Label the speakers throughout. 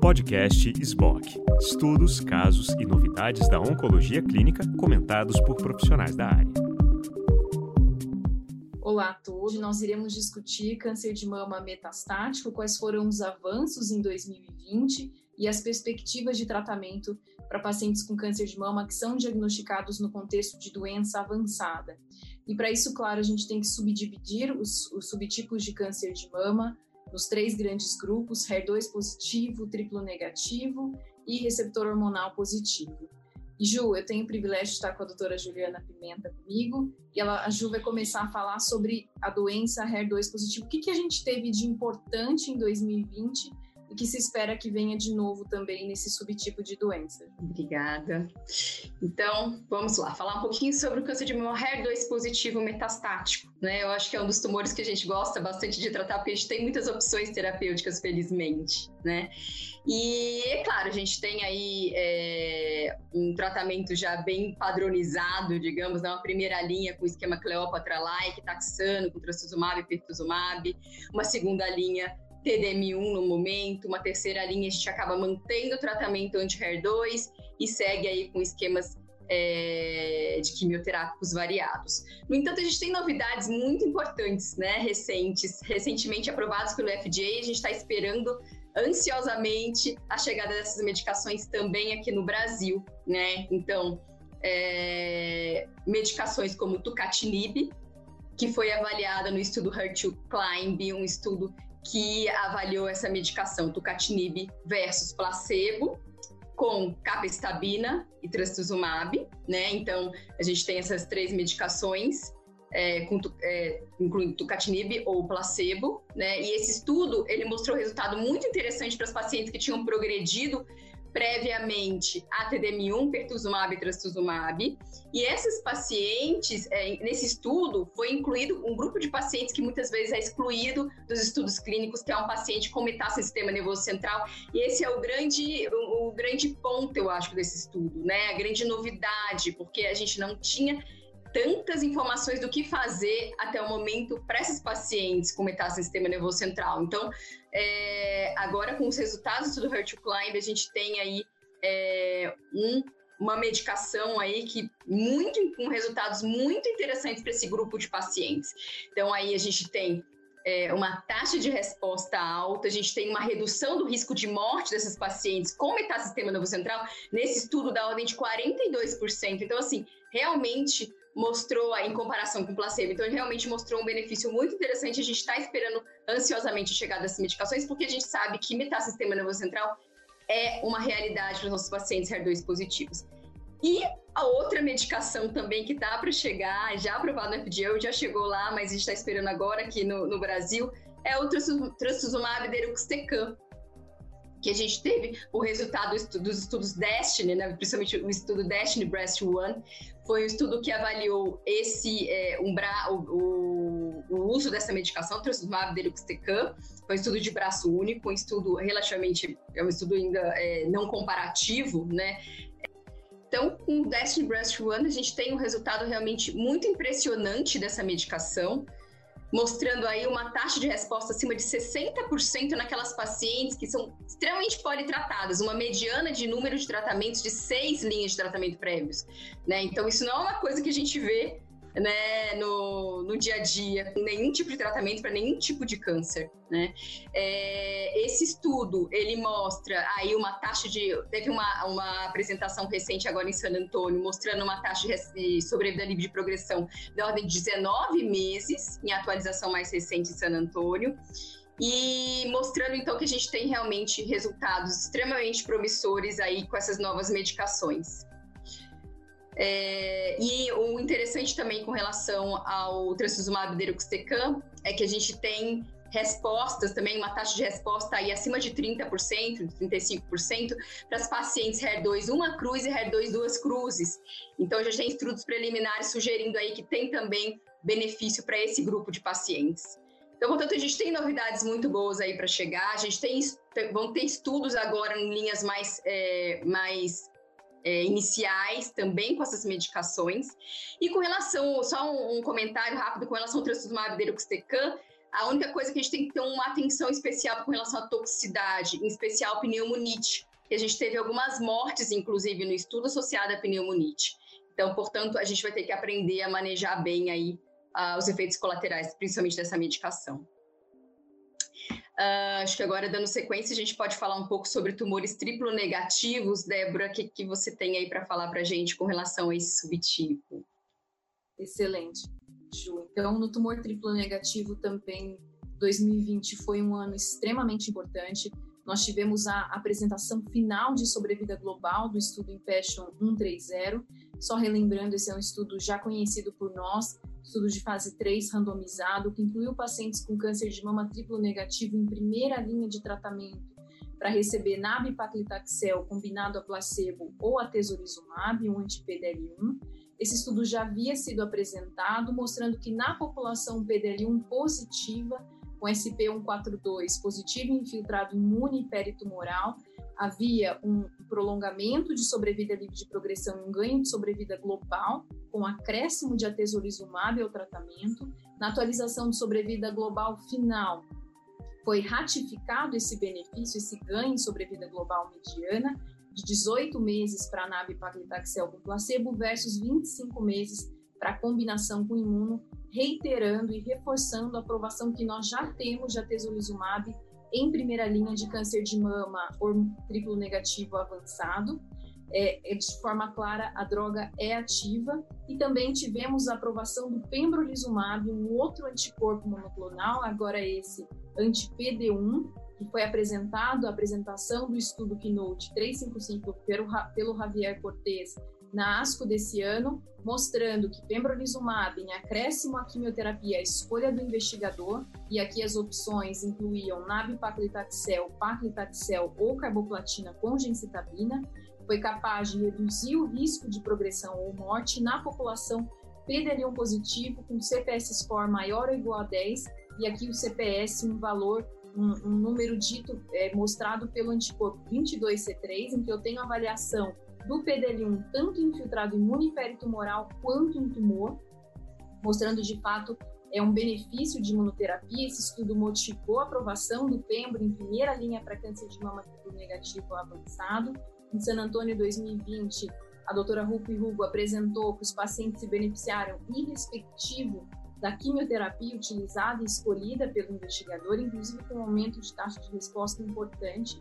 Speaker 1: Podcast SBOC. Estudos, casos e novidades da oncologia clínica comentados por profissionais da área.
Speaker 2: Olá a todos. Nós iremos discutir câncer de mama metastático, quais foram os avanços em 2020 e as perspectivas de tratamento para pacientes com câncer de mama que são diagnosticados no contexto de doença avançada. E para isso, claro, a gente tem que subdividir os, os subtipos de câncer de mama nos três grandes grupos: HER2 positivo, triplo negativo e receptor hormonal positivo. E Ju, eu tenho o privilégio de estar com a doutora Juliana Pimenta comigo, e ela, a Ju vai começar a falar sobre a doença HER2 positivo. O que, que a gente teve de importante em 2020 e que se espera que venha de novo também nesse subtipo de doença.
Speaker 3: Obrigada. Então, vamos lá, falar um pouquinho sobre o câncer de mama HER2 positivo metastático. Né? Eu acho que é um dos tumores que a gente gosta bastante de tratar, porque a gente tem muitas opções terapêuticas, felizmente. Né? E, é claro, a gente tem aí é, um tratamento já bem padronizado, digamos, na né? primeira linha com o esquema Cleopatra-like, taxano, com trastuzumab e pertuzumab, uma segunda linha TDM1 no momento, uma terceira linha a gente acaba mantendo o tratamento anti-HER2 e segue aí com esquemas é, de quimioterápicos variados. No entanto, a gente tem novidades muito importantes, né, recentes, recentemente aprovadas pelo FDA, a gente está esperando ansiosamente a chegada dessas medicações também aqui no Brasil, né, então, é, medicações como tucatinib, que foi avaliada no estudo HER2 Climb, um estudo que avaliou essa medicação tucatinib versus placebo com capestabina e trastuzumab, né? Então a gente tem essas três medicações, é, com, é, incluindo tucatinib ou placebo, né? E esse estudo ele mostrou resultado muito interessante para os pacientes que tinham progredido previamente a TDM1, pertuzumab e trastuzumab. E esses pacientes, é, nesse estudo, foi incluído um grupo de pacientes que muitas vezes é excluído dos estudos clínicos, que é um paciente com metástase sistema nervoso central. E esse é o grande, o, o grande ponto, eu acho, desse estudo, né? A grande novidade, porque a gente não tinha tantas informações do que fazer até o momento para esses pacientes com metástase no sistema nervoso central. Então, é, agora com os resultados do Hurt Climb, a gente tem aí é, um, uma medicação aí que muito com resultados muito interessantes para esse grupo de pacientes. Então, aí a gente tem é, uma taxa de resposta alta, a gente tem uma redução do risco de morte desses pacientes com metástase sistema nervoso central, nesse estudo da ordem de 42%. Então, assim, realmente mostrou, em comparação com o placebo, então ele realmente mostrou um benefício muito interessante. A gente está esperando ansiosamente a chegada dessas medicações, porque a gente sabe que metástase sistema nervoso central é uma realidade para os nossos pacientes HER2 positivos. E a outra medicação também que está para chegar, já aprovada no FDA, já chegou lá, mas a gente está esperando agora aqui no, no Brasil, é o trastuzumab deruxtecan, que a gente teve o resultado dos estudos Destiny, né, principalmente o estudo Destiny Breast One, foi um estudo que avaliou esse é, o, o, o, uso dessa medicação, trastuzumab deruxtecan, foi um estudo de braço único, um estudo relativamente, é um estudo ainda é, não comparativo, né, então, com o Destiny Breast One, a gente tem um resultado realmente muito impressionante dessa medicação mostrando aí uma taxa de resposta acima de 60% naquelas pacientes que são extremamente politratadas, uma mediana de número de tratamentos de seis linhas de tratamento prévios. Né? Então, isso não é uma coisa que a gente vê né, no, no dia a dia, com nenhum tipo de tratamento para nenhum tipo de câncer. Né? É, esse estudo, ele mostra aí uma taxa de... Teve uma, uma apresentação recente agora em San Antônio, mostrando uma taxa de sobrevida livre de progressão da ordem de 19 meses, em atualização mais recente em San Antônio, e mostrando então que a gente tem realmente resultados extremamente promissores aí com essas novas medicações. É, e o interessante também com relação ao trastuzumab deruxtecan é que a gente tem respostas também, uma taxa de resposta aí acima de 30%, 35% para as pacientes HER2 uma cruz e HER2 duas cruzes. Então já tem estudos preliminares sugerindo aí que tem também benefício para esse grupo de pacientes. Então, portanto, a gente tem novidades muito boas aí para chegar. A gente tem vão ter estudos agora em linhas mais, é, mais é, iniciais também com essas medicações. E com relação, só um, um comentário rápido com relação ao trastuzumab deruxtecan, A única coisa que a gente tem que ter uma atenção especial com relação à toxicidade, em especial pneumonite, que a gente teve algumas mortes, inclusive, no estudo associado à pneumonite. Então, portanto, a gente vai ter que aprender a manejar bem aí uh, os efeitos colaterais, principalmente dessa medicação. Uh, acho que agora, dando sequência, a gente pode falar um pouco sobre tumores triplo negativos. Débora, o que, que você tem aí para falar para a gente com relação a esse subtipo?
Speaker 2: Excelente, Ju. Então, no tumor triplo negativo também, 2020 foi um ano extremamente importante. Nós tivemos a apresentação final de sobrevida global do estudo Impassion 130. Só relembrando, esse é um estudo já conhecido por nós, estudo de fase 3 randomizado, que incluiu pacientes com câncer de mama triplo negativo em primeira linha de tratamento para receber nab-paclitaxel combinado a placebo ou a tesorizumab, um anti-PDL1. Esse estudo já havia sido apresentado, mostrando que na população PDL1 positiva, com SP142 positivo infiltrado imune peritumoral, havia um prolongamento de sobrevida livre de progressão e um ganho de sobrevida global, com acréscimo de atezolizumab ao tratamento. Na atualização de sobrevida global final, foi ratificado esse benefício, esse ganho em sobrevida global mediana, de 18 meses para a nab paclitaxel com placebo versus 25 meses para a combinação com imuno, reiterando e reforçando a aprovação que nós já temos de atezolizumab em primeira linha de câncer de mama ou triplo negativo avançado. É, é, de forma clara, a droga é ativa. E também tivemos a aprovação do pembrolizumab, um outro anticorpo monoclonal, agora esse anti-PD1, que foi apresentado, a apresentação do estudo Keynote 355 pelo, pelo Javier Cortez na ASCO desse ano, mostrando que pembrolizumab em acréscimo à quimioterapia, a escolha do investigador, e aqui as opções incluíam nab-paclitaxel, paclitaxel ou carboplatina com gencitabina, foi capaz de reduzir o risco de progressão ou morte na população PDL1 positivo com CPS score maior ou igual a 10 e aqui o CPS um valor um, um número dito é, mostrado pelo anticorpo 22C3 em que eu tenho avaliação do PDL1 tanto infiltrado imune peritumoral quanto em tumor, mostrando de fato é um benefício de imunoterapia. Esse estudo modificou a aprovação do pembro em primeira linha para câncer de mama negativo avançado. Em San Antônio 2020, a doutora Rupi Hugo apresentou que os pacientes se beneficiaram irrespectivo da quimioterapia utilizada e escolhida pelo investigador, inclusive com um aumento de taxa de resposta importante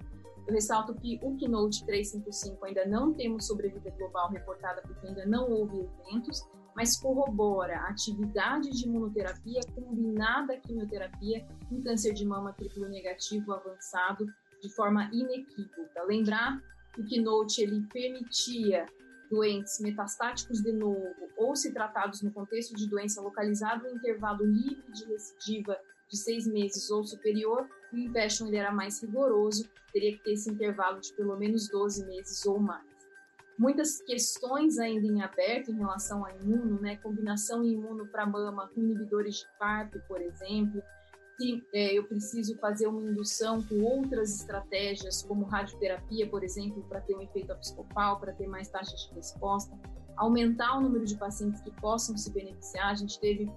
Speaker 2: eu ressalto que o Keynote 355 ainda não temos sobrevida global reportada porque ainda não houve eventos, mas corrobora a atividade de imunoterapia combinada à quimioterapia em câncer de mama triplo negativo avançado de forma inequívoca. Lembrar que o Keynote ele permitia doentes metastáticos de novo ou se tratados no contexto de doença localizada em intervalo livre de recidiva de seis meses ou superior, o Impassion ele era mais rigoroso, teria que ter esse intervalo de pelo menos 12 meses ou mais. Muitas questões ainda em aberto em relação a imuno, né? Combinação imuno para mama com inibidores de PARP, por exemplo. Se é, eu preciso fazer uma indução com outras estratégias, como radioterapia, por exemplo, para ter um efeito episcopal, para ter mais taxas de resposta. Aumentar o número de pacientes que possam se beneficiar. A gente teve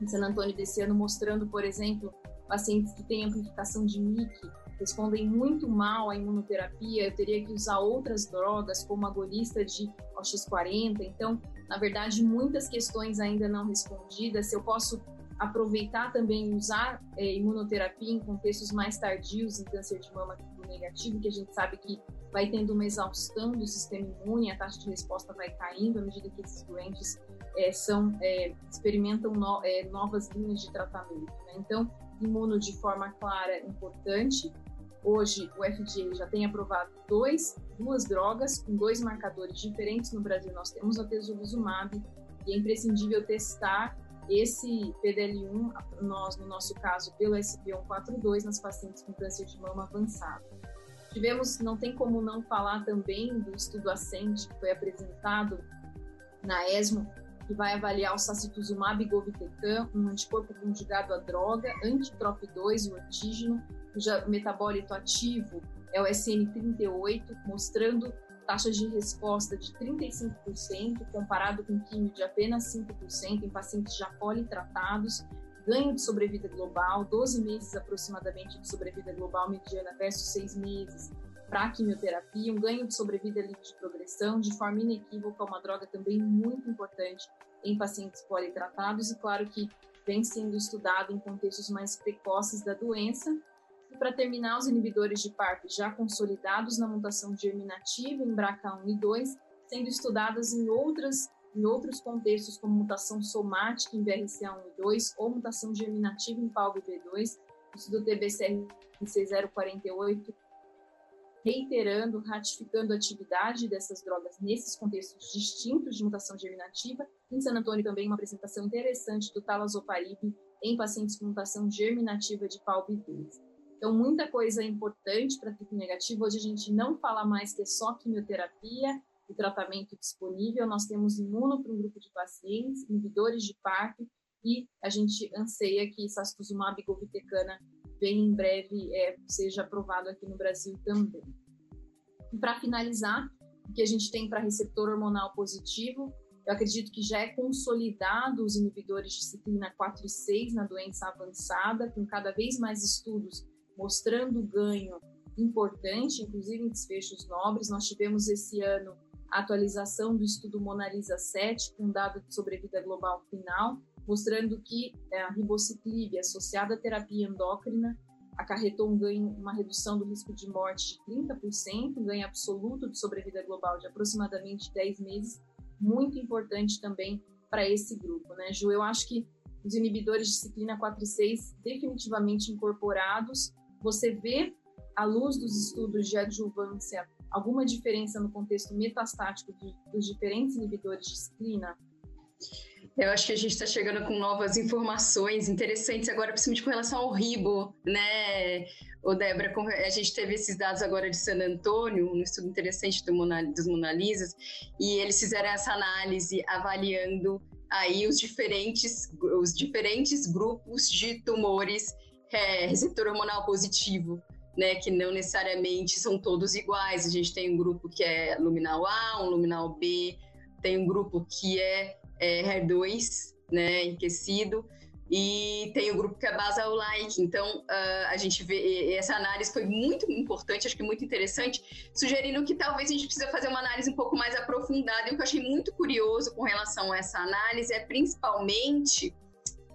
Speaker 2: em San Antônio desse ano mostrando, por exemplo, pacientes que têm amplificação de MIC respondem muito mal à imunoterapia, eu teria que usar outras drogas, como agonista de OX40. Então, na verdade, muitas questões ainda não respondidas. Se eu posso aproveitar também usar é, imunoterapia em contextos mais tardios, em câncer de mama tipo negativo, que a gente sabe que vai tendo uma exaustão do sistema imune, a taxa de resposta vai caindo à medida que esses doentes é, são, é, experimentam no, é, novas linhas de tratamento. Né? Então, imuno de forma clara importante. Hoje, o FDA já tem aprovado dois, duas drogas com dois marcadores diferentes no Brasil. Nós temos a tesolizumab e é imprescindível testar esse PDL1, nós, no nosso caso, pelo SP142, nas pacientes com câncer de mama avançado. Tivemos, não tem como não falar também do estudo Ascent, que foi apresentado na ESMO, que vai avaliar o sacituzumab govitecan, um anticorpo conjugado à droga, antitrop2, o antígeno, cujo metabólito ativo é o SN38, mostrando taxas de resposta de 35%, comparado com químio de apenas 5% em pacientes já politratados, ganho de sobrevida global, 12 meses aproximadamente de sobrevida global mediana versus 6 meses para a quimioterapia, um ganho de sobrevida livre de progressão, de forma inequívoca, uma droga também muito importante em pacientes politratados e claro que vem sendo estudado em contextos mais precoces da doença. E para terminar, os inibidores de PARP já consolidados na mutação germinativa em BRCA1 e 2, sendo estudadas em outras em outros contextos, como mutação somática em BRCA1 e 2 ou mutação germinativa em PALB2, isso do TBCRC 048, reiterando, ratificando a atividade dessas drogas nesses contextos distintos de mutação germinativa. Em San Antônio também uma apresentação interessante do talazoparib em pacientes com mutação germinativa de PALB2. Então, muita coisa importante para triple negativo. Hoje a gente não fala mais que é só quimioterapia, o tratamento disponível. Nós temos imuno para um grupo de pacientes, inibidores de PARP, e a gente anseia que sastuzumab govitecan bem em breve é, seja aprovado aqui no Brasil também. Para finalizar, o que a gente tem para receptor hormonal positivo, eu acredito que já é consolidado os inibidores de ciclina 4 e 6 na doença avançada, com cada vez mais estudos mostrando ganho importante, inclusive em desfechos nobres. Nós tivemos esse ano a atualização do estudo Monalisa 7, com dado de sobrevida global final, mostrando que é, a ribociclib associada à terapia endócrina acarretou um ganho, uma redução do risco de morte de 30%, um ganho absoluto de sobrevida global de aproximadamente 10 meses, muito importante também para esse grupo, né, Ju? Eu acho que os inibidores de ciclina 4 e 6 definitivamente incorporados, você vê, à luz dos estudos de adjuvância alguma diferença no contexto metastático dos diferentes inibidores de ciclina?
Speaker 3: Eu acho que a gente está chegando com novas informações interessantes agora, principalmente com relação ao ribo, né? O Débora, a gente teve esses dados agora de San Antônio, um estudo interessante do Mona, dos Monalisas, e eles fizeram essa análise avaliando aí os diferentes, os diferentes grupos de tumores é, receptor hormonal positivo né, que não necessariamente são todos iguais. A gente tem um grupo que é luminal A, um luminal B, tem um grupo que é, é HER2, né, enriquecido, e tem o grupo que é basal-like. Então, uh, a gente vê, essa análise foi muito importante, acho que muito interessante, sugerindo que talvez a gente precisa fazer uma análise um pouco mais aprofundada. E o que eu achei muito curioso com relação a essa análise é principalmente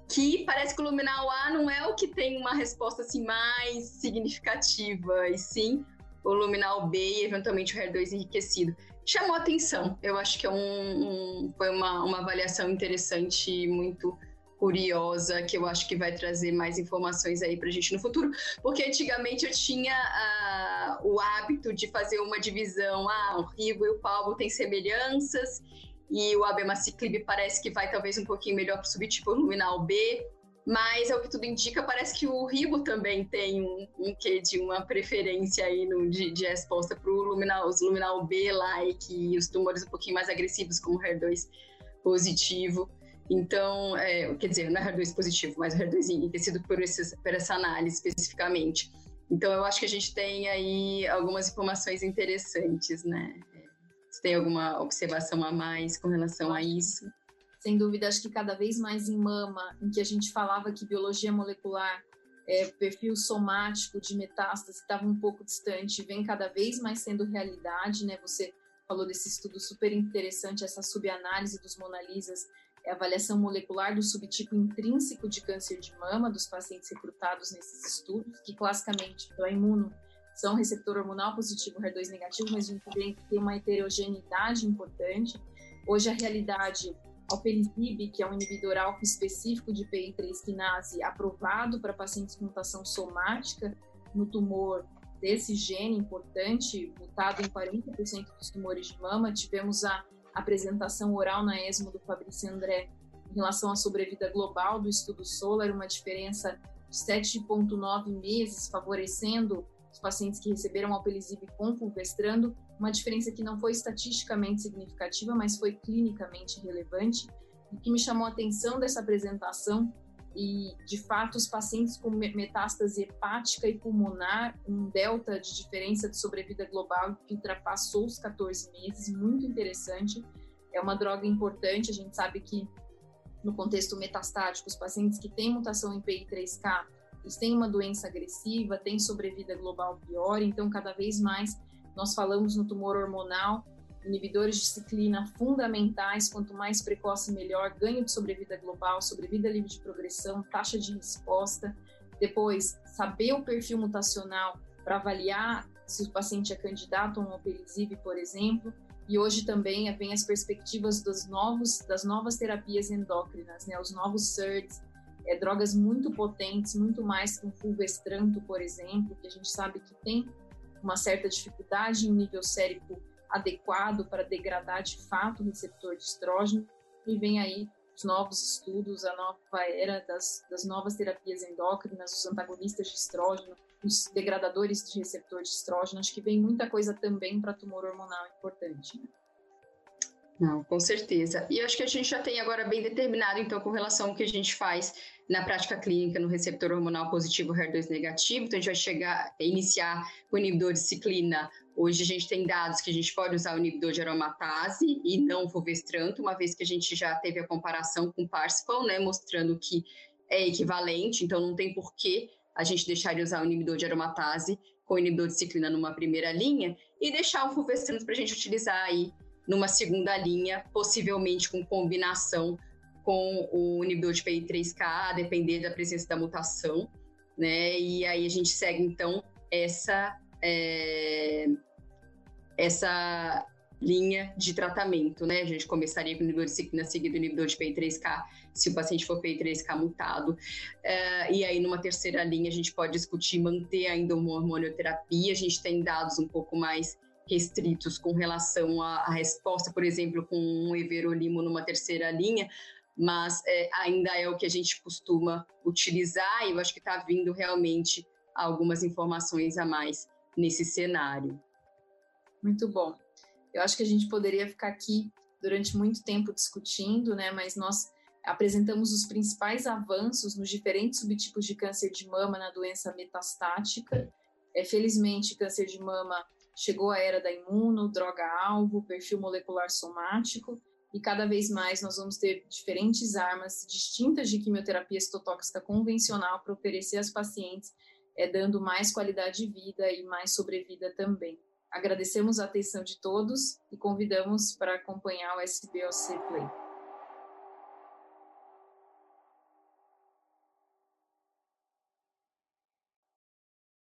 Speaker 3: que parece que o luminal A não é o que tem uma resposta assim mais significativa, e sim o luminal B e eventualmente o HER2 enriquecido. Chamou atenção, eu acho que é um, um, foi uma, uma avaliação interessante e muito curiosa, que eu acho que vai trazer mais informações aí para a gente no futuro, porque antigamente eu tinha uh, o hábito de fazer uma divisão, ah, o Ribo e o Palbo têm semelhanças, e o abemaciclib parece que vai talvez um pouquinho melhor para o subtipo luminal B, mas ao que tudo indica, parece que o ribo também tem um, um quê de uma preferência aí no, de, de resposta para luminal, os luminal B-like e os tumores um pouquinho mais agressivos, como o HER2 positivo. Então, é, quer dizer, não é HER2 positivo, mas o HER2 enriquecido por, esses, por essa análise especificamente. Então, eu acho que a gente tem aí algumas informações interessantes, né? Você tem alguma observação a mais com relação a isso?
Speaker 2: Sem dúvida, acho que cada vez mais em mama, em que a gente falava que biologia molecular, é, perfil somático de metástase estava um pouco distante, vem cada vez mais sendo realidade, né? Você falou desse estudo super interessante, essa subanálise dos monalisas, é avaliação molecular do subtipo intrínseco de câncer de mama dos pacientes recrutados nesses estudos, que classicamente pela imuno são receptor hormonal positivo, HER2 negativo, mas a gente tem uma heterogeneidade importante. Hoje, a realidade, alpelisib, que é um inibidor alfa específico de PI3 quinase, aprovado para pacientes com mutação somática no tumor desse gene importante, mutado em 40% dos tumores de mama. Tivemos a apresentação oral na ESMO do Fabrício André em relação à sobrevida global do estudo SOLAR, uma diferença de 7,9 meses, favorecendo pacientes que receberam alpelisib com fulvestrando, uma diferença que não foi estatisticamente significativa, mas foi clinicamente relevante e que me chamou a atenção dessa apresentação e, de fato, os pacientes com metástase hepática e pulmonar, um delta de diferença de sobrevida global que ultrapassou os 14 meses, muito interessante. É uma droga importante, a gente sabe que no contexto metastático, os pacientes que têm mutação em PI3K, eles têm uma doença agressiva, têm sobrevida global pior, então cada vez mais nós falamos no tumor hormonal, inibidores de ciclina fundamentais, quanto mais precoce melhor, ganho de sobrevida global, sobrevida livre de progressão, taxa de resposta. Depois, saber o perfil mutacional para avaliar se o paciente é candidato a um opelisib, por exemplo. E hoje também vem as perspectivas dos novos, das novas terapias endócrinas, né? os novos SERDs, é, drogas muito potentes, muito mais que um fulvestranto, por exemplo, que a gente sabe que tem uma certa dificuldade em nível sérico adequado para degradar de fato o receptor de estrógeno. E vem aí os novos estudos, a nova era das, das novas terapias endócrinas, os antagonistas de estrógeno, os degradadores de receptor de estrógeno. Acho que vem muita coisa também para tumor hormonal importante. Né?
Speaker 3: Não, com certeza. E acho que a gente já tem agora bem determinado, então, com relação ao que a gente faz na prática clínica no receptor hormonal positivo HER2 negativo. Então, a gente vai chegar, iniciar o inibidor de ciclina. Hoje a gente tem dados que a gente pode usar o inibidor de aromatase e não fulvestranto, uma vez que a gente já teve a comparação com o Parsifal, né, mostrando que é equivalente, então não tem porquê a gente deixar de usar o inibidor de aromatase com o inibidor de ciclina numa primeira linha e deixar o fulvestranto para a gente utilizar aí numa segunda linha, possivelmente com combinação com o inibidor de PI3K, a depender da presença da mutação, né? E aí a gente segue então essa é, essa linha de tratamento, né? A gente começaria com o inibidor de ciclina seguido do inibidor de PI3K, se o paciente for PI3K mutado. Uh, e aí, numa terceira linha, a gente pode discutir manter ainda uma hormonioterapia. A gente tem dados um pouco mais restritos com relação à, à resposta, por exemplo, com um everolimo numa terceira linha, mas é, ainda é o que a gente costuma utilizar e eu acho que está vindo realmente algumas informações a mais nesse cenário.
Speaker 2: Muito bom. Eu acho que a gente poderia ficar aqui durante muito tempo discutindo, né? Mas nós apresentamos os principais avanços nos diferentes subtipos de câncer de mama na doença metastática. É, felizmente, câncer de mama chegou a era da imuno, droga-alvo, perfil molecular somático, e cada vez mais nós vamos ter diferentes armas distintas de quimioterapia citotóxica convencional para oferecer às pacientes, é, dando mais qualidade de vida e mais sobrevida também. Agradecemos a atenção de todos e convidamos para acompanhar o SBOC Play.